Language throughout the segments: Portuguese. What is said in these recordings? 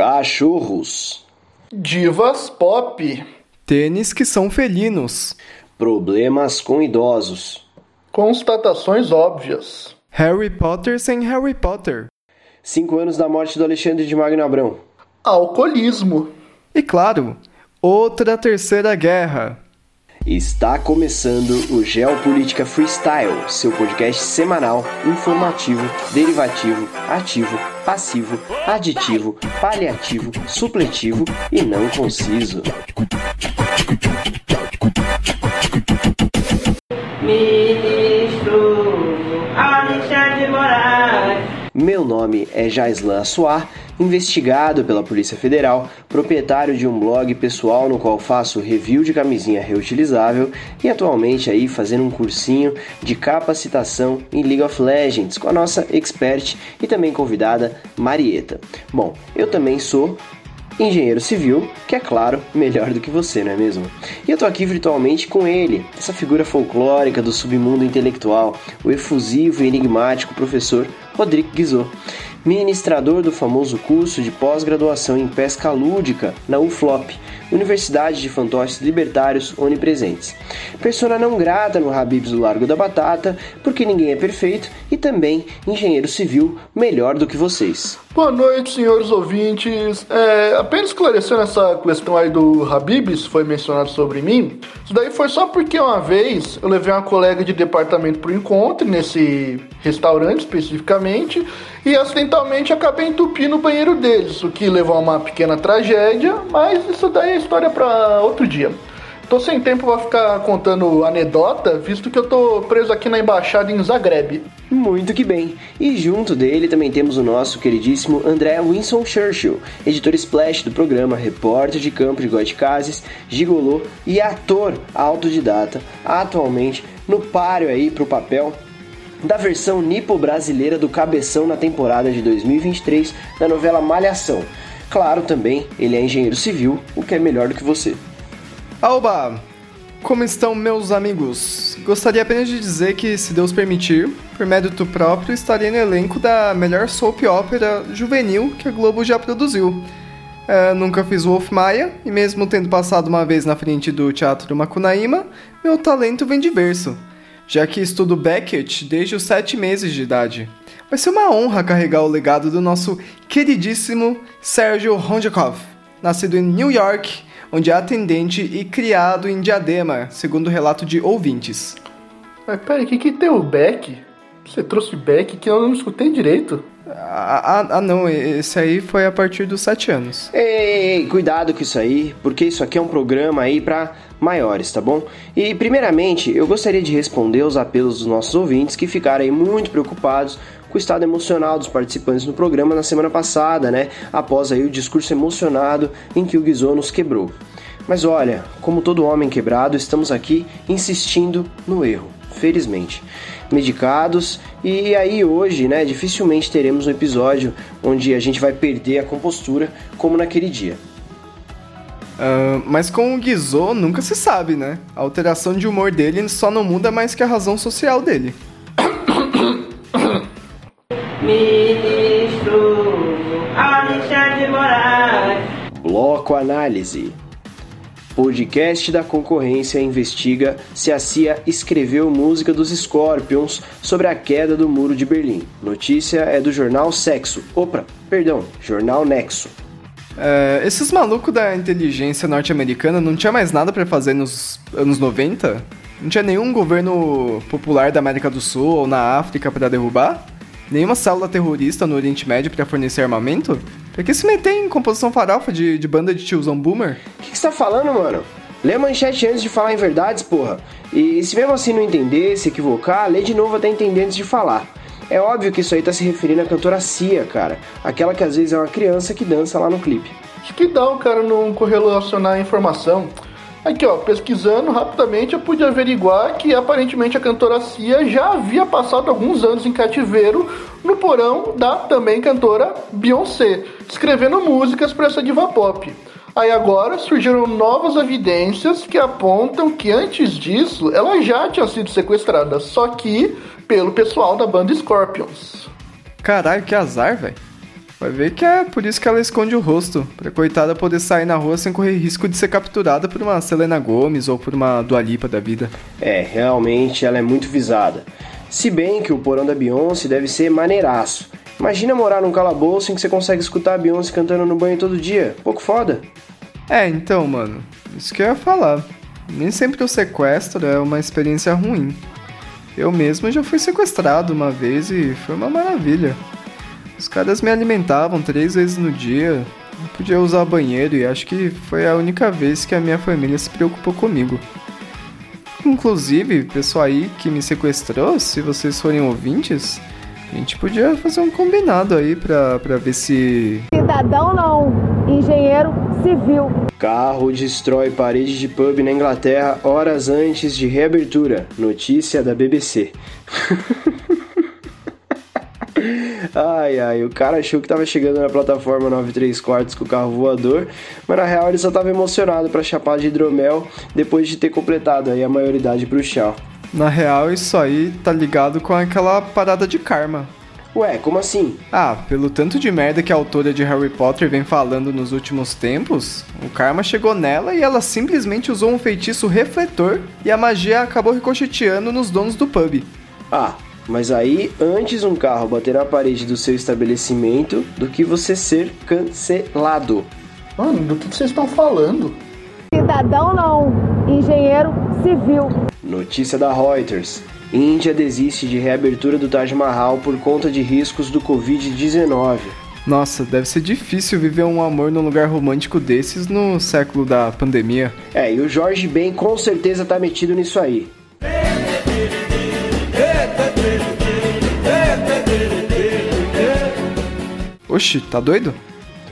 Cachorros. Divas pop. Tênis que são felinos. Problemas com idosos. Constatações óbvias. Harry Potter sem Harry Potter. Cinco anos da morte do Alexandre de Magno Abrão. Alcoolismo. E claro, outra terceira guerra. Está começando o Geopolítica Freestyle, seu podcast semanal, informativo, derivativo, ativo, passivo, aditivo, paliativo, supletivo e não conciso. Ministro Meu nome é Jaislan Assoar, investigado pela Polícia Federal, proprietário de um blog pessoal no qual faço review de camisinha reutilizável e atualmente aí fazendo um cursinho de capacitação em League of Legends com a nossa expert e também convidada Marieta. Bom, eu também sou engenheiro civil, que é claro, melhor do que você, não é mesmo? E eu tô aqui virtualmente com ele, essa figura folclórica do submundo intelectual, o efusivo e enigmático professor Rodrigo Guizot, ministrador do famoso curso de pós-graduação em pesca lúdica na UFLOP, Universidade de Fantoches Libertários Onipresentes. Persona não grata no Habibs do Largo da Batata, porque ninguém é perfeito, e também engenheiro civil melhor do que vocês. Boa noite, senhores ouvintes. É, apenas esclarecendo essa questão aí do Habibs, foi mencionado sobre mim. Isso daí foi só porque uma vez eu levei uma colega de departamento para o encontro, nesse restaurante especificamente, e acidentalmente acabei entupindo o banheiro deles, o que levou a uma pequena tragédia, mas isso daí é história para outro dia. Tô sem tempo pra ficar contando anedota, visto que eu tô preso aqui na embaixada em Zagreb. Muito que bem. E junto dele também temos o nosso queridíssimo André Winston Churchill, editor splash do programa, repórter de campo de Goiticazes, gigolô e ator autodidata, atualmente no páreo aí pro papel da versão nipo brasileira do Cabeção na temporada de 2023 da novela Malhação. Claro, também ele é engenheiro civil, o que é melhor do que você. Alba! Como estão meus amigos? Gostaria apenas de dizer que, se Deus permitir, por mérito próprio, estarei no elenco da melhor soap opera juvenil que a Globo já produziu. É, nunca fiz Wolf Maia, e mesmo tendo passado uma vez na frente do Teatro Macunaíma, meu talento vem de berço, já que estudo Beckett desde os sete meses de idade. Vai ser uma honra carregar o legado do nosso queridíssimo Sérgio Rondjakov, nascido em New York onde é atendente e criado em Diadema, segundo o relato de ouvintes. Mas peraí, o que, que tem o Beck? Você trouxe Beck que eu não escutei direito. Ah, ah, ah, não, esse aí foi a partir dos sete anos. Ei, ei, cuidado com isso aí, porque isso aqui é um programa aí para maiores, tá bom? E primeiramente, eu gostaria de responder aos apelos dos nossos ouvintes que ficaram aí muito preocupados com o estado emocional dos participantes no programa na semana passada, né? Após aí o discurso emocionado em que o Guizot nos quebrou. Mas olha, como todo homem quebrado, estamos aqui insistindo no erro, felizmente. Medicados, e aí hoje, né, dificilmente teremos um episódio onde a gente vai perder a compostura como naquele dia. Uh, mas com o Guizot nunca se sabe, né? A alteração de humor dele só não muda mais que a razão social dele. Ministro Alexandre Moraes. Bloco Análise. Podcast da concorrência investiga se a CIA escreveu música dos Scorpions sobre a queda do muro de Berlim. Notícia é do jornal Sexo. Opa, perdão, jornal Nexo. Uh, esses malucos da inteligência norte-americana não tinha mais nada para fazer nos anos 90? Não tinha nenhum governo popular da América do Sul ou na África para derrubar? Nenhuma célula terrorista no Oriente Médio para fornecer armamento? Por que se meter em composição farofa de, de banda de tiozão boomer? O que, você tá falando, mano? Lê a manchete antes de falar em verdades, porra. E se mesmo assim não entender, se equivocar, lê de novo até entender antes de falar. É óbvio que isso aí tá se referindo à cantora Cia, cara. Aquela que às vezes é uma criança que dança lá no clipe. Acho que dá um cara não correlacionar a informação. Aqui, ó, pesquisando rapidamente, eu pude averiguar que aparentemente a cantora Cia já havia passado alguns anos em cativeiro no porão da também cantora Beyoncé, escrevendo músicas para essa diva pop. Aí agora surgiram novas evidências que apontam que antes disso ela já tinha sido sequestrada, só que pelo pessoal da banda Scorpions. Caralho, que azar, velho. Vai ver que é por isso que ela esconde o rosto, pra coitada poder sair na rua sem correr risco de ser capturada por uma Selena Gomes ou por uma Dualipa da vida. É, realmente ela é muito visada. Se bem que o porão da Beyoncé deve ser maneiraço. Imagina morar num calabouço em que você consegue escutar a Beyoncé cantando no banho todo dia. Pouco foda. É, então, mano, isso que eu ia falar. Nem sempre o sequestro é uma experiência ruim. Eu mesmo já fui sequestrado uma vez e foi uma maravilha. Os caras me alimentavam três vezes no dia, eu podia usar banheiro e acho que foi a única vez que a minha família se preocupou comigo. Inclusive, pessoal aí que me sequestrou, se vocês forem ouvintes, a gente podia fazer um combinado aí pra, pra ver se. Cidadão não, engenheiro civil. Carro destrói parede de pub na Inglaterra horas antes de reabertura. Notícia da BBC. ai ai, o cara achou que tava chegando na plataforma 93 quartos com o carro voador, mas na real ele só tava emocionado para chapar de hidromel depois de ter completado aí a maioridade pro chão. Na real, isso aí tá ligado com aquela parada de karma. Ué, como assim? Ah, pelo tanto de merda que a autora de Harry Potter vem falando nos últimos tempos, o karma chegou nela e ela simplesmente usou um feitiço refletor e a magia acabou ricocheteando nos donos do pub. Ah, mas aí antes um carro bater na parede do seu estabelecimento do que você ser cancelado. Mano, do que vocês estão falando? Cidadão não, engenheiro civil. Notícia da Reuters. Índia desiste de reabertura do Taj Mahal por conta de riscos do Covid-19. Nossa, deve ser difícil viver um amor num lugar romântico desses no século da pandemia. É, e o Jorge Ben com certeza tá metido nisso aí. Oxi, tá doido?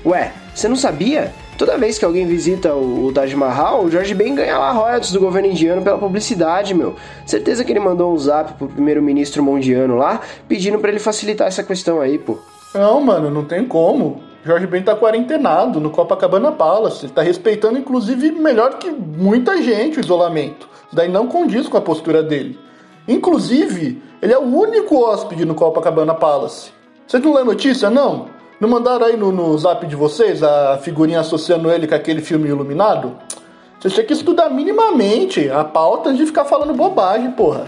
Ué, você não sabia? Toda vez que alguém visita o, o Taj Mahal, o Jorge Ben ganha lá royalties do governo indiano pela publicidade, meu. Certeza que ele mandou um zap pro primeiro-ministro mondiano lá, pedindo para ele facilitar essa questão aí, pô. Não, mano, não tem como. Jorge Ben tá quarentenado no Copacabana Palace. Ele tá respeitando, inclusive, melhor que muita gente o isolamento. Isso daí não condiz com a postura dele. Inclusive, ele é o único hóspede no Copacabana Palace. Vocês não lê notícia, não? Não mandaram aí no, no zap de vocês a figurinha associando ele com aquele filme Iluminado? Vocês tinham que estudar minimamente a pauta de ficar falando bobagem, porra.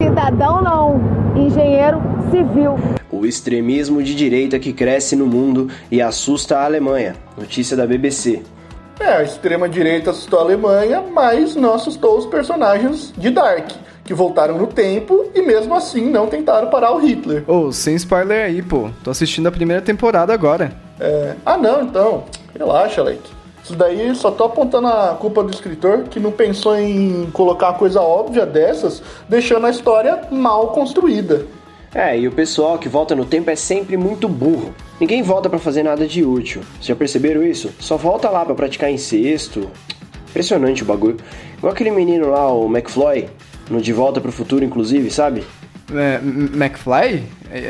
Cidadão não, engenheiro civil. O extremismo de direita que cresce no mundo e assusta a Alemanha. Notícia da BBC. É, a extrema-direita assustou a Alemanha, mas não assustou os personagens de Dark, que voltaram no tempo e mesmo assim não tentaram parar o Hitler. Ô, oh, sem spoiler aí, pô. Tô assistindo a primeira temporada agora. É... Ah, não, então. Relaxa, Leite. Isso daí só tô apontando a culpa do escritor que não pensou em colocar coisa óbvia dessas, deixando a história mal construída. É, e o pessoal que volta no tempo é sempre muito burro. Ninguém volta para fazer nada de útil. Já perceberam isso? Só volta lá para praticar incesto. Impressionante o bagulho. Igual aquele menino lá, o McFly, no De Volta pro Futuro, inclusive, sabe? É, McFly?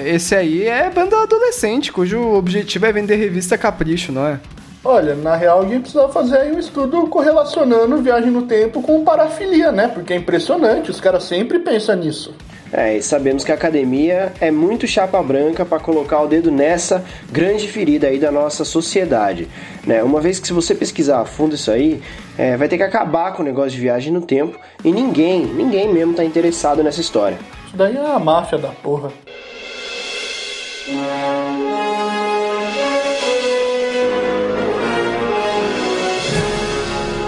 Esse aí é banda adolescente, cujo objetivo é vender revista Capricho, não é? Olha, na real, a gente precisa fazer aí um estudo correlacionando viagem no tempo com parafilia, né? Porque é impressionante, os caras sempre pensam nisso. É, e sabemos que a academia é muito chapa branca para colocar o dedo nessa grande ferida aí da nossa sociedade. Né? Uma vez que se você pesquisar a fundo isso aí, é, vai ter que acabar com o negócio de viagem no tempo e ninguém, ninguém mesmo tá interessado nessa história. Isso daí é a máfia da porra.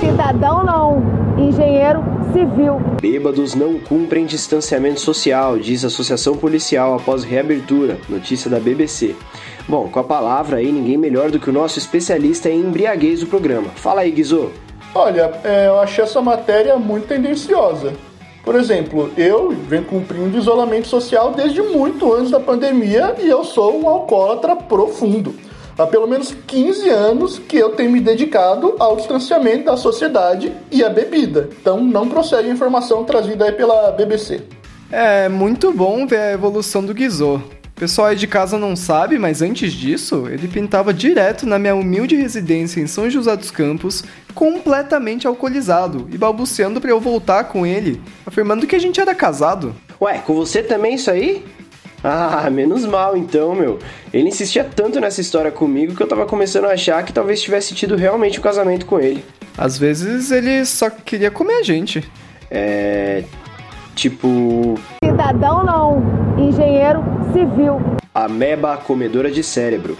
Cidadão não, engenheiro civil. Bêbados não cumprem distanciamento social, diz a Associação Policial após reabertura. Notícia da BBC. Bom, com a palavra aí, ninguém melhor do que o nosso especialista em embriaguez do programa. Fala aí, Guizô. Olha, é, eu achei essa matéria muito tendenciosa. Por exemplo, eu venho cumprindo isolamento social desde muito antes da pandemia e eu sou um alcoólatra profundo há pelo menos 15 anos que eu tenho me dedicado ao distanciamento da sociedade e à bebida. Então não procede a informação trazida aí pela BBC. É muito bom ver a evolução do Guizô. O pessoal aí de casa não sabe, mas antes disso, ele pintava direto na minha humilde residência em São José dos Campos, completamente alcoolizado e balbuciando para eu voltar com ele, afirmando que a gente era casado. Ué, com você também isso aí? Ah, menos mal então, meu. Ele insistia tanto nessa história comigo que eu tava começando a achar que talvez tivesse tido realmente um casamento com ele. Às vezes ele só queria comer a gente. É. Tipo. Cidadão não, engenheiro civil. Ameba comedora de cérebro.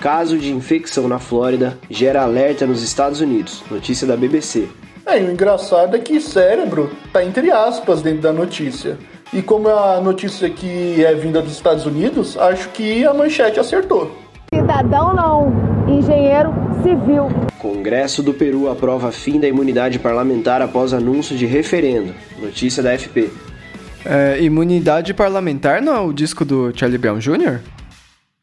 Caso de infecção na Flórida gera alerta nos Estados Unidos. Notícia da BBC. É, e o engraçado é que cérebro tá entre aspas dentro da notícia. E como a notícia aqui é vinda dos Estados Unidos, acho que a manchete acertou. Cidadão não, engenheiro civil. Congresso do Peru aprova fim da imunidade parlamentar após anúncio de referendo. Notícia da FP. É, imunidade parlamentar não é o disco do Charlie Brown Jr.?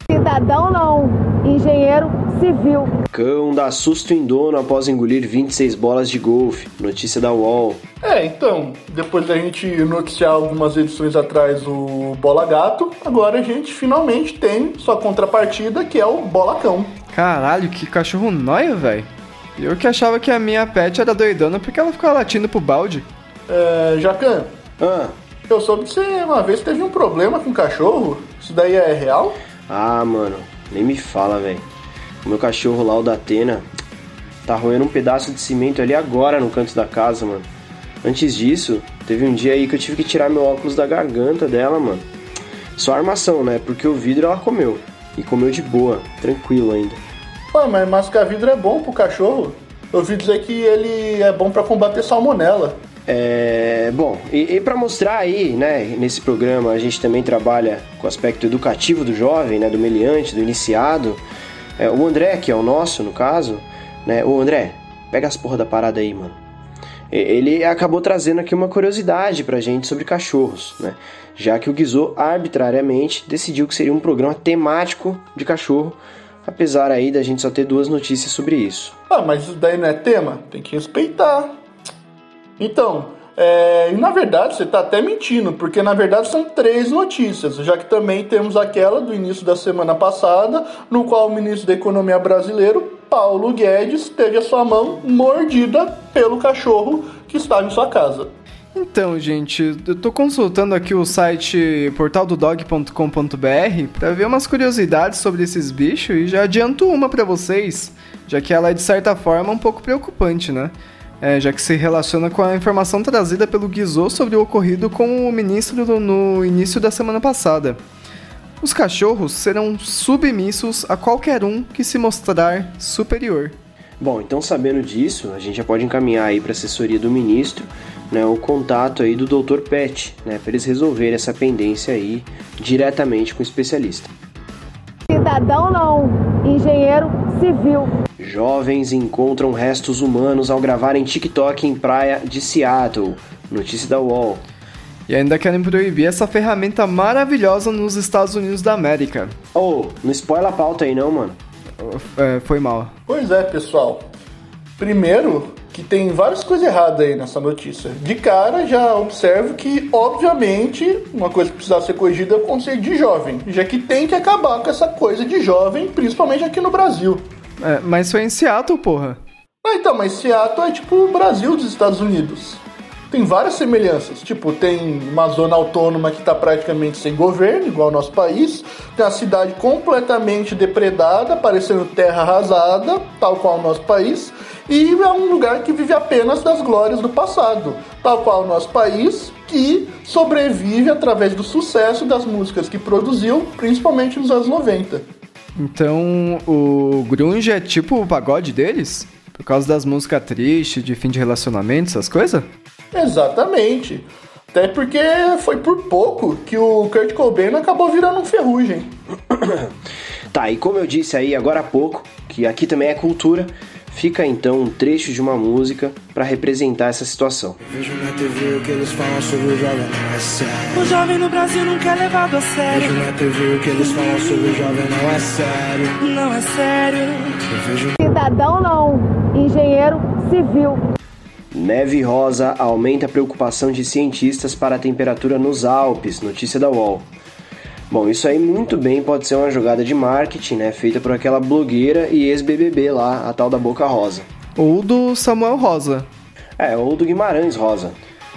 Cidadão não, engenheiro civil. Cão dá susto em dono após engolir 26 bolas de golfe. Notícia da UOL. É, então, depois da gente noticiar algumas edições atrás o Bola Gato, agora a gente finalmente tem sua contrapartida, que é o Bola Cão. Caralho, que cachorro nóia, velho. Eu que achava que a minha pet era doidona porque ela ficava latindo pro balde. É, Jacan, Ah, eu soube que você uma vez teve um problema com cachorro. Isso daí é real? ah mano, nem me fala, velho. O meu cachorro lá, o da Atena, tá roendo um pedaço de cimento ali agora no canto da casa, mano. Antes disso, teve um dia aí que eu tive que tirar meu óculos da garganta dela, mano. Só armação, né? Porque o vidro ela comeu. E comeu de boa, tranquilo ainda. Pô, mas masca-vidro é bom pro cachorro. Eu ouvi dizer que ele é bom pra combater salmonela. É, bom, e, e para mostrar aí, né, nesse programa a gente também trabalha com o aspecto educativo do jovem, né, do meliante, do iniciado. É, o André, que é o nosso no caso, né, o André, pega as porra da parada aí, mano. Ele acabou trazendo aqui uma curiosidade pra gente sobre cachorros, né? Já que o Guizô arbitrariamente decidiu que seria um programa temático de cachorro, apesar aí da gente só ter duas notícias sobre isso. Ah, mas isso daí não é tema? Tem que respeitar. Então, é, e na verdade você tá até mentindo, porque na verdade são três notícias, já que também temos aquela do início da semana passada, no qual o ministro da Economia brasileiro, Paulo Guedes, teve a sua mão mordida pelo cachorro que estava em sua casa. Então, gente, eu tô consultando aqui o site portaldodog.com.br pra ver umas curiosidades sobre esses bichos e já adianto uma pra vocês, já que ela é de certa forma um pouco preocupante, né? É, já que se relaciona com a informação trazida pelo Guizot sobre o ocorrido com o ministro no início da semana passada. Os cachorros serão submissos a qualquer um que se mostrar superior. Bom, então sabendo disso, a gente já pode encaminhar aí para a assessoria do ministro, né, o contato aí do Dr. Pet, né, para eles resolverem essa pendência aí diretamente com o especialista. Cidadão não, engenheiro civil. Jovens encontram restos humanos ao gravarem TikTok em praia de Seattle. Notícia da UOL. E ainda querem proibir essa ferramenta maravilhosa nos Estados Unidos da América. Oh, não spoiler a pauta aí não, mano. É, foi mal. Pois é, pessoal. Primeiro, que tem várias coisas erradas aí nessa notícia. De cara, já observo que, obviamente, uma coisa que precisa ser corrigida é o conceito de jovem, já que tem que acabar com essa coisa de jovem, principalmente aqui no Brasil. É, mas foi em Seattle, porra. Ah, então, mas Seattle é tipo o Brasil dos Estados Unidos. Tem várias semelhanças. Tipo, tem uma zona autônoma que está praticamente sem governo, igual ao nosso país. Tem a cidade completamente depredada, parecendo terra arrasada, tal qual o nosso país. E é um lugar que vive apenas das glórias do passado, tal qual o nosso país, que sobrevive através do sucesso das músicas que produziu, principalmente nos anos 90. Então, o grunge é tipo o pagode deles? Por causa das músicas tristes, de fim de relacionamento, essas coisas? Exatamente. Até porque foi por pouco que o Kurt Cobain acabou virando um ferrugem. Tá, e como eu disse aí agora há pouco, que aqui também é cultura, fica então um trecho de uma música para representar essa situação. Vejo na TV o que eles falam sobre o jovem não é sério. O jovem no Brasil nunca é levado a Vejo sério. na TV o que eles falam sobre o jovem não é sério. Não é sério. Vejo Cidadão não, engenheiro civil. Neve rosa aumenta a preocupação de cientistas para a temperatura nos Alpes, notícia da UOL. Bom, isso aí muito bem pode ser uma jogada de marketing, né, feita por aquela blogueira e ex-BBB lá, a tal da Boca Rosa. Ou do Samuel Rosa. É, ou do Guimarães Rosa.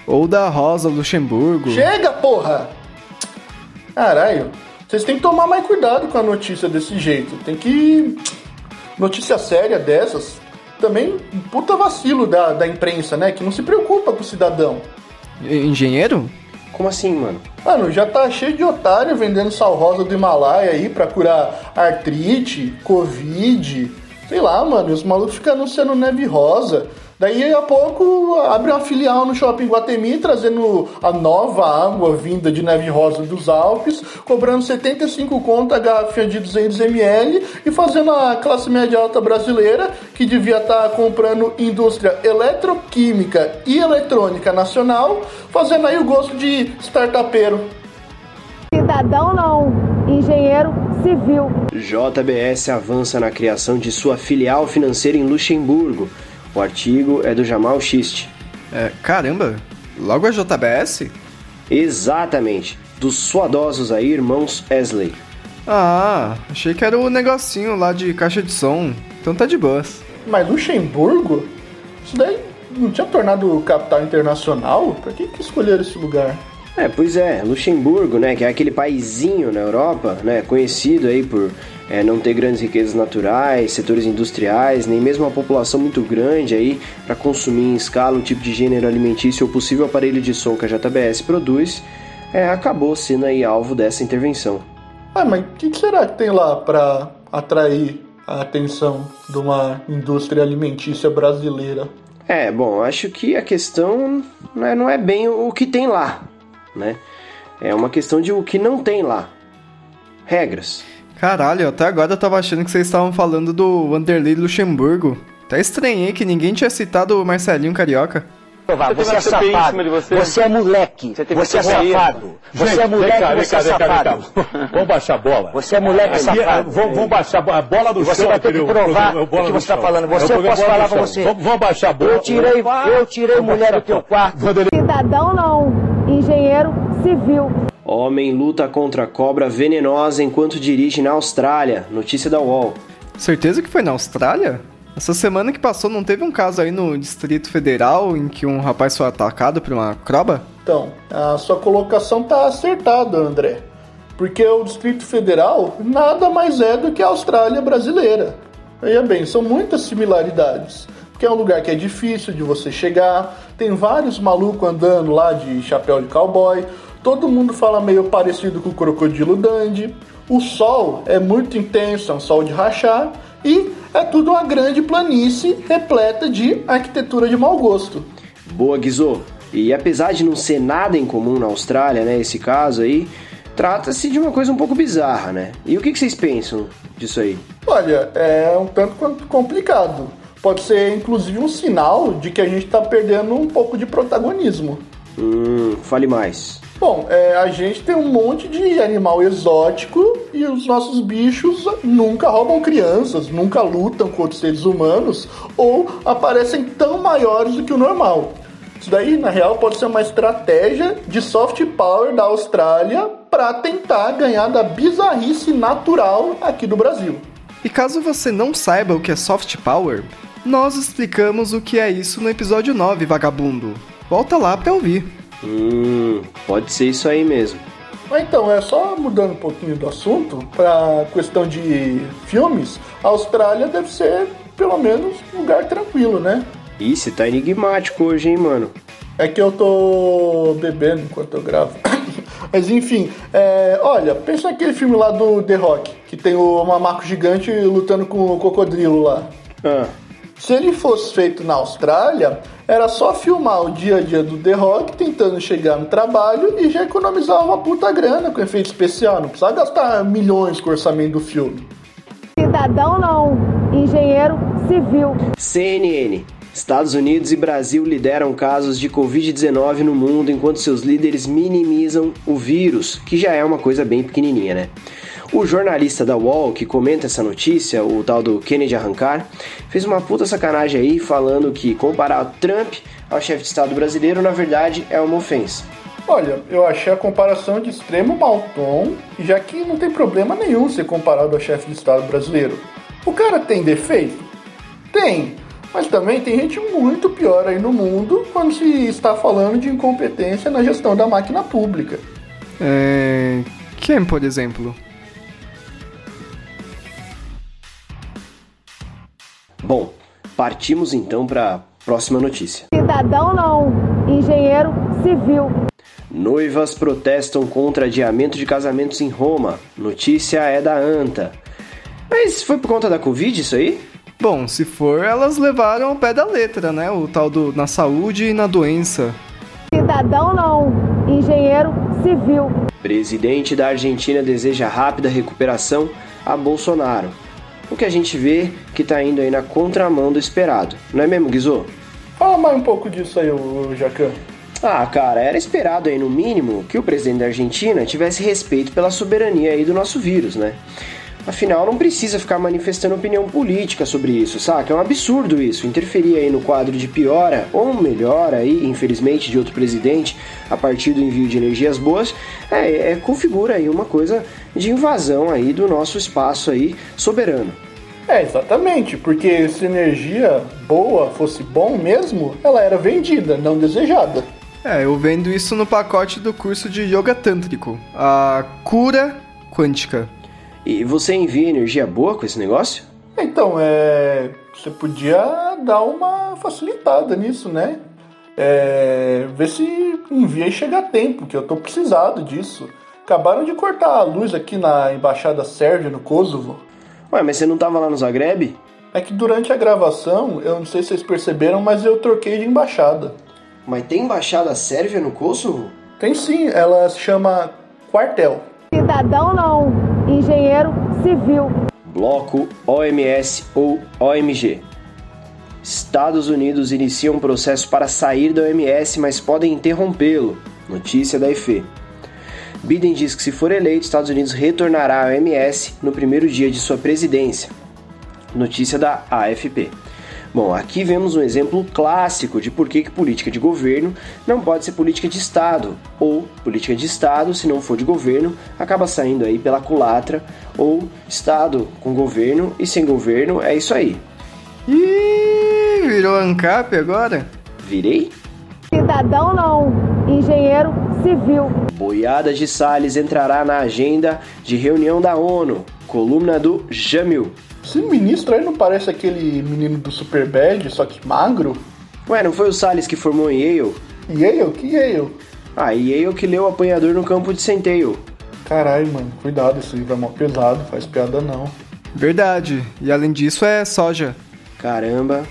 Ou da Rosa Luxemburgo. Chega, porra! Caralho, vocês têm que tomar mais cuidado com a notícia desse jeito. Tem que. Notícia séria dessas. Também, puta vacilo da, da imprensa, né? Que não se preocupa com o cidadão. Engenheiro? Como assim, mano? Mano, já tá cheio de otário vendendo sal rosa do Himalaia aí pra curar artrite, covid. Sei lá, mano, os malucos ficam anunciando neve rosa. Daí a pouco abre uma filial no shopping Guatemi trazendo a nova água vinda de neve rosa dos Alpes, cobrando 75 conto a garrafinha de 200ml e fazendo a classe média alta brasileira, que devia estar tá comprando indústria eletroquímica e eletrônica nacional, fazendo aí o gosto de startupeiro. Cidadão não, engenheiro civil. JBS avança na criação de sua filial financeira em Luxemburgo. O artigo é do Jamal Schist. É, caramba, logo a JBS? Exatamente, dos suadosos aí, irmãos Esley. Ah, achei que era o negocinho lá de caixa de som. Então tá de boas. Mas Luxemburgo? Isso daí não tinha tornado capital internacional? Pra que, que escolheram esse lugar? É, pois é, Luxemburgo, né, que é aquele paizinho na Europa, né, conhecido aí por é, não ter grandes riquezas naturais, setores industriais, nem mesmo uma população muito grande aí para consumir em escala um tipo de gênero alimentício ou possível aparelho de som que a JBS produz, é, acabou sendo aí alvo dessa intervenção. Ah, mas o que, que será que tem lá para atrair a atenção de uma indústria alimentícia brasileira? É, bom, acho que a questão né, não é bem o que tem lá, né? É uma questão de o que não tem lá. Regras. Caralho, até agora eu tava achando que vocês estavam falando do Wanderlei Luxemburgo. Até estranhei que ninguém tinha citado o Marcelinho Carioca. Você é safado. Você. você é moleque. Você, você é safado. Você é moleque, você é safado. Vamos baixar a bola. Você é moleque safado. Vamos baixar a bola do Você vai ter que provar o que você está falando. Você, eu posso falar pra você. Vamos baixar a bola. Eu tirei, eu tirei mulher do teu quarto. Cidadão não, engenheiro civil. Homem luta contra cobra venenosa enquanto dirige na Austrália. Notícia da UOL. Certeza que foi na Austrália? Essa semana que passou não teve um caso aí no Distrito Federal em que um rapaz foi atacado por uma croba? Então, a sua colocação tá acertada, André. Porque o Distrito Federal nada mais é do que a Austrália brasileira. Veja bem, são muitas similaridades. Porque é um lugar que é difícil de você chegar, tem vários malucos andando lá de chapéu de cowboy, todo mundo fala meio parecido com o crocodilo Dandy, o sol é muito intenso, é um sol de rachar, e é tudo uma grande planície repleta de arquitetura de mau gosto. Boa, Guizô. E apesar de não ser nada em comum na Austrália, né, esse caso aí, trata-se de uma coisa um pouco bizarra, né? E o que, vocês pensam disso aí? Olha, é um tanto quanto complicado. Pode ser, inclusive, um sinal de que a gente está perdendo um pouco de protagonismo. Hum, fale mais. Bom, é, a gente tem um monte de animal exótico e os nossos bichos nunca roubam crianças, nunca lutam contra seres humanos ou aparecem tão maiores do que o normal. Isso daí, na real, pode ser uma estratégia de soft power da Austrália para tentar ganhar da bizarrice natural aqui do Brasil. E caso você não saiba o que é soft power, nós explicamos o que é isso no episódio 9, vagabundo. Volta lá para ouvir. Hum, pode ser isso aí mesmo. Mas então, é só mudando um pouquinho do assunto, para questão de filmes, a Austrália deve ser, pelo menos, um lugar tranquilo, né? Ih, você tá enigmático hoje, hein, mano? É que eu tô bebendo enquanto eu gravo. Mas enfim, é, olha, pensa naquele filme lá do The Rock, que tem o mamaco gigante lutando com o crocodilo lá. Ah. Se ele fosse feito na Austrália, era só filmar o dia a dia do The Rock tentando chegar no trabalho e já economizar uma puta grana com efeito especial. Não precisava gastar milhões com o orçamento do filme. Cidadão não, engenheiro civil. CNN. Estados Unidos e Brasil lideram casos de Covid-19 no mundo enquanto seus líderes minimizam o vírus, que já é uma coisa bem pequenininha, né? O jornalista da UOL que comenta essa notícia, o tal do Kennedy Arrancar, fez uma puta sacanagem aí falando que comparar o Trump ao chefe de Estado brasileiro na verdade é uma ofensa. Olha, eu achei a comparação de extremo mau tom, já que não tem problema nenhum ser comparado ao chefe de Estado brasileiro. O cara tem defeito? Tem, mas também tem gente muito pior aí no mundo quando se está falando de incompetência na gestão da máquina pública. É, Quem, por exemplo? Bom, partimos então para a próxima notícia. Cidadão não, engenheiro civil. Noivas protestam contra adiamento de casamentos em Roma. Notícia é da ANTA. Mas foi por conta da Covid isso aí? Bom, se for, elas levaram ao pé da letra, né? O tal do na saúde e na doença. Cidadão não, engenheiro civil. Presidente da Argentina deseja rápida recuperação a Bolsonaro. O que a gente vê que tá indo aí na contramão do esperado. Não é mesmo, Guizô? Fala mais um pouco disso aí, o Jacan. Ah, cara, era esperado aí no mínimo que o presidente da Argentina tivesse respeito pela soberania aí do nosso vírus, né? Afinal, não precisa ficar manifestando opinião política sobre isso, saca? É um absurdo isso. Interferir aí no quadro de piora ou melhora aí, infelizmente, de outro presidente a partir do envio de energias boas, é, é configura aí uma coisa de invasão aí do nosso espaço aí soberano. É, exatamente, porque se energia boa fosse bom mesmo, ela era vendida, não desejada. É, eu vendo isso no pacote do curso de Yoga Tântrico, a cura quântica. E você envia energia boa com esse negócio? Então, é. Você podia dar uma facilitada nisso, né? É, ver se envia e chega a tempo, que eu tô precisado disso. Acabaram de cortar a luz aqui na embaixada sérvia no Kosovo. Ué, mas você não tava lá no Zagreb? É que durante a gravação, eu não sei se vocês perceberam, mas eu troquei de embaixada. Mas tem embaixada sérvia no Kosovo? Tem sim, ela se chama Quartel. Cidadão não, engenheiro civil. Bloco OMS ou OMG. Estados Unidos iniciam um processo para sair da OMS, mas podem interrompê-lo. Notícia da EFE. Biden diz que se for eleito, Estados Unidos retornará à OMS no primeiro dia de sua presidência. Notícia da AFP. Bom, aqui vemos um exemplo clássico de por que, que política de governo não pode ser política de Estado, ou política de Estado, se não for de governo, acaba saindo aí pela culatra, ou Estado com governo e sem governo, é isso aí. Ih, virou ANCAP agora? Virei? Cidadão não, engenheiro civil. Boiada de Salles entrará na agenda de reunião da ONU. Coluna do Jamil. Esse ministro aí não parece aquele menino do Superbad, só que magro? Ué, não foi o Salles que formou em Yale? Yale? Que Yale? Ah, Yale que leu o apanhador no campo de centeio. Caralho, mano, cuidado, esse livro é mó pesado, faz piada não. Verdade, e além disso é soja. Caramba,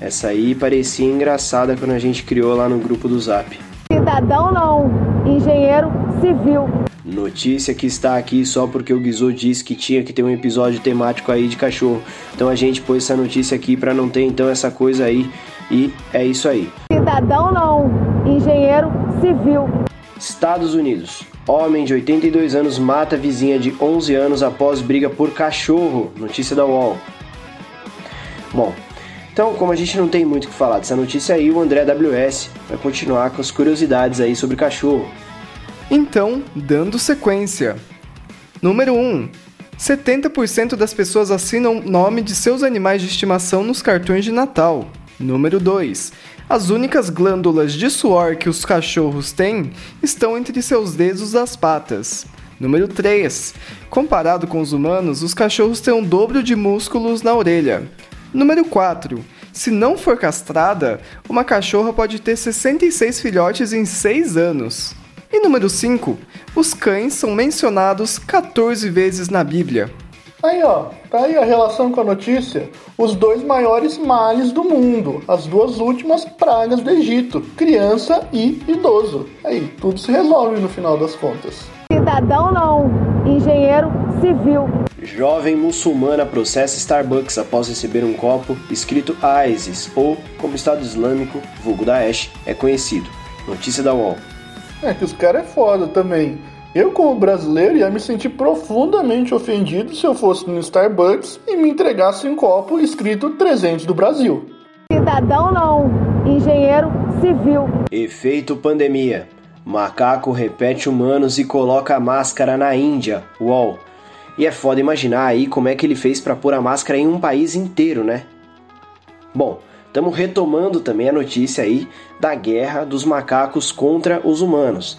essa aí parecia engraçada quando a gente criou lá no grupo do Zap. Cidadão não, engenheiro civil. Notícia que está aqui só porque o Guizô disse que tinha que ter um episódio temático aí de cachorro. Então a gente pôs essa notícia aqui para não ter então essa coisa aí. E é isso aí. Cidadão não, engenheiro civil. Estados Unidos. Homem de 82 anos mata vizinha de 11 anos após briga por cachorro. Notícia da UOL. Bom, então, como a gente não tem muito o que falar dessa notícia aí, o André WS vai continuar com as curiosidades aí sobre cachorro. Então, dando sequência. Número 1. 70% das pessoas assinam nome de seus animais de estimação nos cartões de Natal. Número 2. As únicas glândulas de suor que os cachorros têm estão entre seus dedos das patas. Número 3. Comparado com os humanos, os cachorros têm um dobro de músculos na orelha. Número 4. Se não for castrada, uma cachorra pode ter 66 filhotes em 6 anos. E número 5. Os cães são mencionados 14 vezes na Bíblia. Aí ó, tá aí a relação com a notícia. Os dois maiores males do mundo, as duas últimas pragas do Egito, criança e idoso. Aí, tudo se resolve no final das contas. Cidadão não, engenheiro civil. Jovem muçulmana processa Starbucks após receber um copo escrito ISIS, ou, como Estado Islâmico, vulgo Daesh, é conhecido. Notícia da UOL. É que os caras é foda também. Eu, como brasileiro, ia me sentir profundamente ofendido se eu fosse no Starbucks e me entregasse um copo escrito 300 do Brasil. Cidadão não, engenheiro civil. Efeito pandemia. Macaco repete humanos e coloca a máscara na Índia. UOL. E é foda imaginar aí como é que ele fez para pôr a máscara em um país inteiro, né? Bom, estamos retomando também a notícia aí da guerra dos macacos contra os humanos.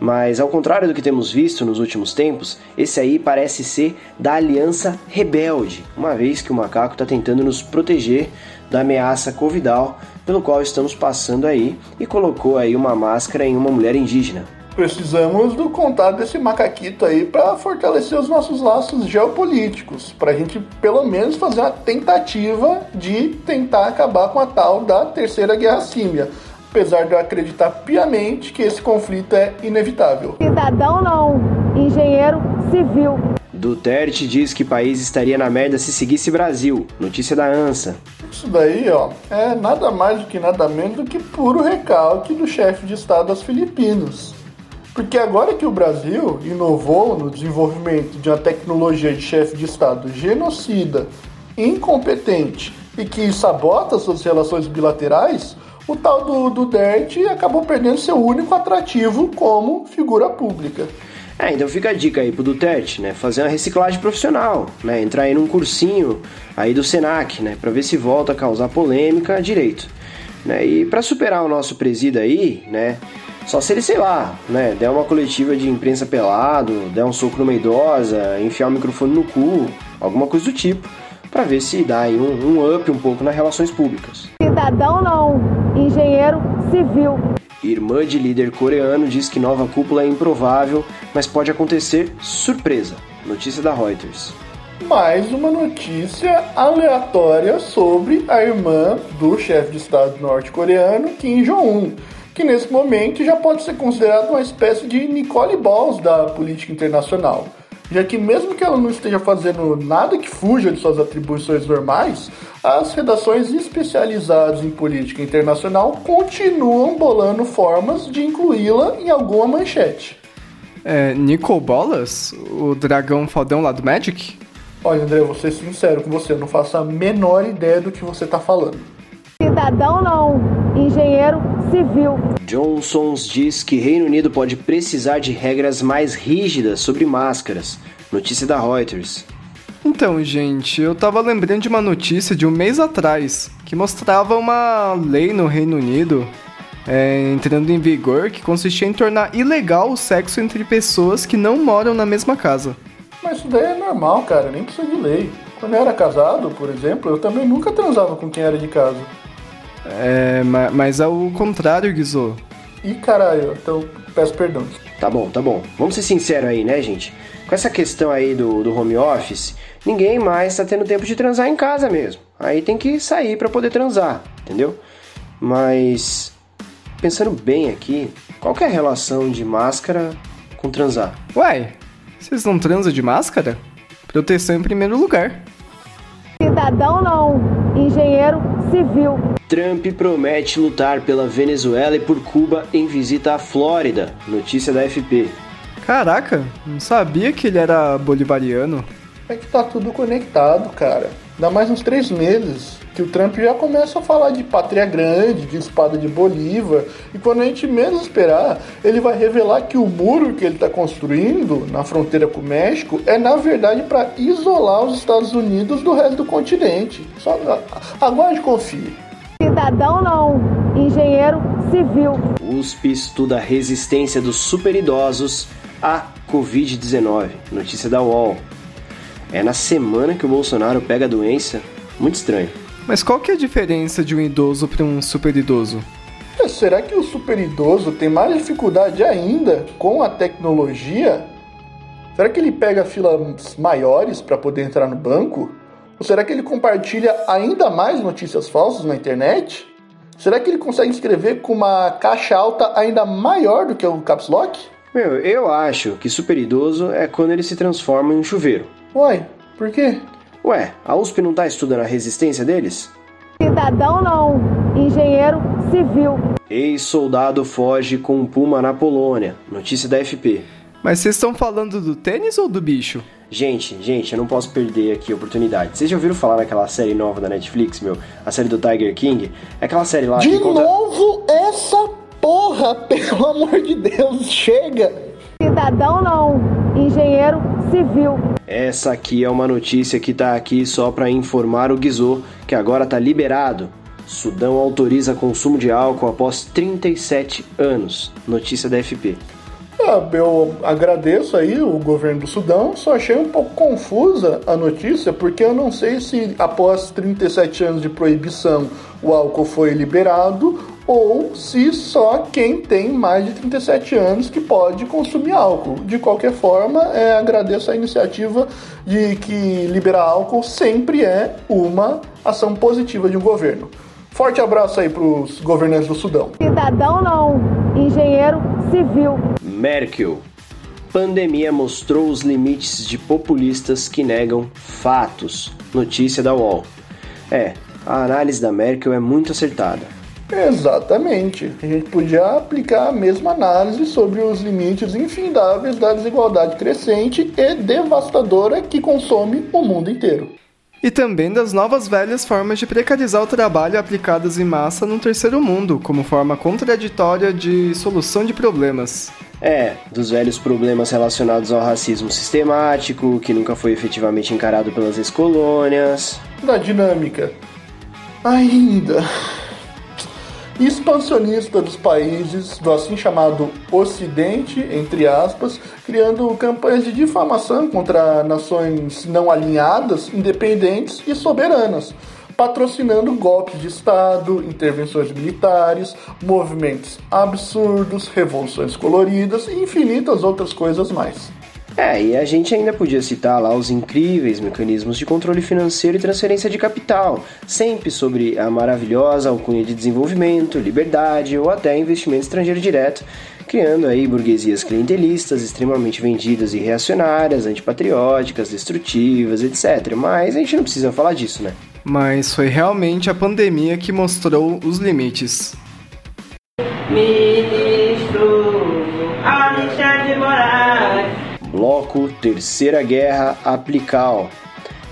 Mas ao contrário do que temos visto nos últimos tempos, esse aí parece ser da Aliança Rebelde, uma vez que o macaco está tentando nos proteger da ameaça covidal pelo qual estamos passando aí e colocou aí uma máscara em uma mulher indígena. Precisamos do contato desse macaquito aí para fortalecer os nossos laços geopolíticos, para a gente pelo menos fazer uma tentativa de tentar acabar com a tal da Terceira Guerra Símia apesar de eu acreditar piamente que esse conflito é inevitável. Cidadão não, engenheiro civil. Duterte diz que país estaria na merda se seguisse Brasil. Notícia da ANSA. Isso daí, ó, é nada mais do que nada menos do que puro recalque do chefe de Estado das Filipinas. Porque agora que o Brasil inovou no desenvolvimento de uma tecnologia de chefe de Estado genocida, incompetente e que sabota suas relações bilaterais, o tal do, do Dert acabou perdendo seu único atrativo como figura pública. É, então fica a dica aí pro Duterte, né? Fazer uma reciclagem profissional, né? Entrar aí num cursinho aí do Senac, né? Pra ver se volta a causar polêmica direito. Né? E para superar o nosso presídio aí, né? Só se ele, sei lá, né? Der uma coletiva de imprensa pelado, der um soco numa idosa, enfiar o microfone no cu, alguma coisa do tipo para ver se dá aí um, um up um pouco nas relações públicas. Cidadão não, engenheiro civil. Irmã de líder coreano diz que nova cúpula é improvável, mas pode acontecer surpresa. Notícia da Reuters. Mais uma notícia aleatória sobre a irmã do chefe de Estado norte-coreano, Kim Jong-un, que nesse momento já pode ser considerado uma espécie de Nicole Balls da política internacional já que mesmo que ela não esteja fazendo nada que fuja de suas atribuições normais, as redações especializadas em política internacional continuam bolando formas de incluí-la em alguma manchete. É, Nicol Bolas? O dragão fodão lá do Magic? Olha, André, vou ser sincero com você, eu não faço a menor ideia do que você está falando. Cidadão não, engenheiro civil. Johnsons diz que Reino Unido pode precisar de regras mais rígidas sobre máscaras. Notícia da Reuters. Então, gente, eu tava lembrando de uma notícia de um mês atrás que mostrava uma lei no Reino Unido é, entrando em vigor que consistia em tornar ilegal o sexo entre pessoas que não moram na mesma casa. Mas isso daí é normal, cara, nem precisa de lei. Quando eu era casado, por exemplo, eu também nunca transava com quem era de casa. É, mas é o contrário, Guizô. Ih, caralho, então peço perdão. Tá bom, tá bom. Vamos ser sinceros aí, né, gente? Com essa questão aí do, do home office, ninguém mais tá tendo tempo de transar em casa mesmo. Aí tem que sair para poder transar, entendeu? Mas, pensando bem aqui, qual é a relação de máscara com transar? Uai, vocês não transam de máscara? Proteção em primeiro lugar. Cidadão não, engenheiro civil. Trump promete lutar pela Venezuela e por Cuba em visita à Flórida. Notícia da FP. Caraca, não sabia que ele era bolivariano. É que tá tudo conectado, cara. Dá mais uns três meses que o Trump já começa a falar de pátria grande, de espada de Bolívar, e quando a gente menos esperar, ele vai revelar que o muro que ele está construindo na fronteira com o México é na verdade para isolar os Estados Unidos do resto do continente. Só aguarde e confie. Cidadão não, engenheiro civil. USP estuda a resistência dos superidosos à Covid-19. Notícia da UOL. É na semana que o Bolsonaro pega a doença. Muito estranho. Mas qual que é a diferença de um idoso para um super idoso? É, será que o super idoso tem mais dificuldade ainda com a tecnologia? Será que ele pega filas maiores para poder entrar no banco? Ou será que ele compartilha ainda mais notícias falsas na internet? Será que ele consegue escrever com uma caixa alta ainda maior do que o caps lock? Meu, eu acho que super idoso é quando ele se transforma em um chuveiro. Uai, por quê? Ué, a USP não tá estudando a resistência deles? Cidadão não, engenheiro civil. Ex-soldado foge com um puma na Polônia. Notícia da FP. Mas vocês estão falando do tênis ou do bicho? Gente, gente, eu não posso perder aqui a oportunidade. Vocês já ouviram falar naquela série nova da Netflix, meu? A série do Tiger King? É aquela série lá de que conta... novo essa porra, pelo amor de Deus, chega! Cidadão não, engenheiro civil. Essa aqui é uma notícia que tá aqui só para informar o Guizô que agora tá liberado. Sudão autoriza consumo de álcool após 37 anos. Notícia da FP. eu agradeço aí o governo do Sudão, só achei um pouco confusa a notícia, porque eu não sei se após 37 anos de proibição o álcool foi liberado ou se só quem tem mais de 37 anos que pode consumir álcool. De qualquer forma, é, agradeço a iniciativa de que liberar álcool sempre é uma ação positiva de um governo. Forte abraço aí para os governantes do Sudão. Cidadão não, engenheiro civil. Merkel. Pandemia mostrou os limites de populistas que negam fatos. Notícia da UOL. É, a análise da Merkel é muito acertada. Exatamente. A gente podia aplicar a mesma análise sobre os limites infindáveis da desigualdade crescente e devastadora que consome o mundo inteiro e também das novas velhas formas de precarizar o trabalho aplicadas em massa no terceiro mundo, como forma contraditória de solução de problemas. É, dos velhos problemas relacionados ao racismo sistemático, que nunca foi efetivamente encarado pelas ex-colônias. Da dinâmica. Ainda expansionista dos países do assim chamado Ocidente, entre aspas, criando campanhas de difamação contra nações não alinhadas, independentes e soberanas, patrocinando golpes de Estado, intervenções militares, movimentos absurdos, revoluções coloridas e infinitas outras coisas mais. É, e a gente ainda podia citar lá os incríveis mecanismos de controle financeiro e transferência de capital, sempre sobre a maravilhosa alcunha de desenvolvimento, liberdade ou até investimento estrangeiro direto, criando aí burguesias clientelistas extremamente vendidas e reacionárias, antipatrióticas, destrutivas, etc. Mas a gente não precisa falar disso, né? Mas foi realmente a pandemia que mostrou os limites. Ministro Alexandre Moraes Bloco Terceira Guerra Aplical.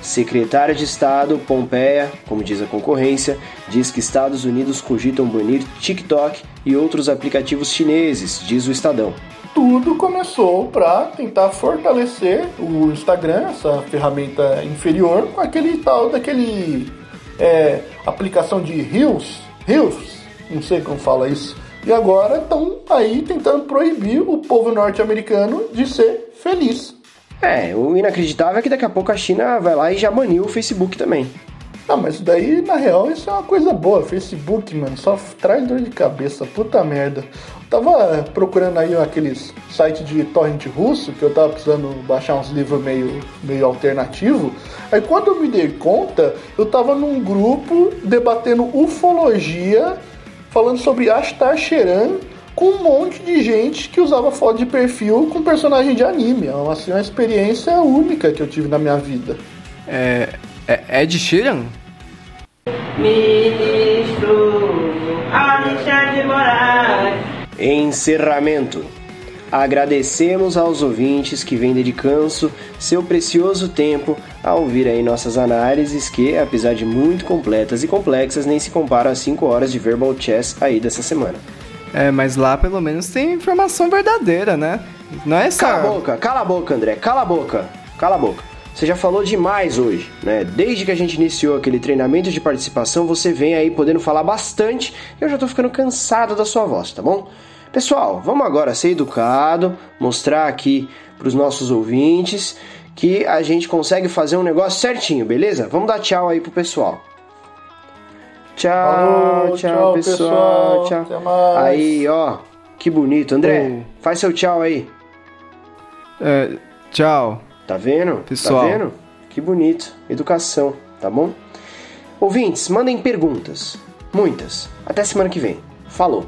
Secretária de Estado Pompeia, como diz a concorrência, diz que Estados Unidos cogitam banir TikTok e outros aplicativos chineses, diz o Estadão. Tudo começou para tentar fortalecer o Instagram, essa ferramenta inferior, com aquele tal daquele é, aplicação de Reels, Reels, não sei como fala isso. E agora estão aí tentando proibir o povo norte-americano de ser feliz. É, o inacreditável é que daqui a pouco a China vai lá e já baniu o Facebook também. Não, mas daí, na real, isso é uma coisa boa. Facebook, mano, só traz dor de cabeça, puta merda. Eu tava procurando aí aqueles sites de torrent russo, que eu tava precisando baixar uns livros meio, meio alternativo. Aí quando eu me dei conta, eu tava num grupo debatendo ufologia, falando sobre Ashtar Sheran com um monte de gente que usava foto de perfil com personagem de anime. É uma, assim, uma experiência única que eu tive na minha vida. É. É Ed Sheeran? Ministro Alexandre Moraes. Encerramento. Agradecemos aos ouvintes que vêm dedicando seu precioso tempo a ouvir aí nossas análises que, apesar de muito completas e complexas, nem se comparam às 5 horas de Verbal Chess aí dessa semana. É, mas lá pelo menos tem informação verdadeira, né? Não é só. Cala a boca, cala a boca, André, cala a boca, cala a boca. Você já falou demais hoje, né? Desde que a gente iniciou aquele treinamento de participação, você vem aí podendo falar bastante. Eu já tô ficando cansado da sua voz, tá bom? Pessoal, vamos agora ser educado, mostrar aqui para os nossos ouvintes que a gente consegue fazer um negócio certinho, beleza? Vamos dar tchau aí pro pessoal. Tchau, Falou, tchau, tchau, pessoal. pessoal. Tchau. Aí, ó. Que bonito. André, faz seu tchau aí. É, tchau. Tá vendo? Pessoal. Tá vendo? Que bonito. Educação, tá bom? Ouvintes, mandem perguntas. Muitas. Até semana que vem. Falou.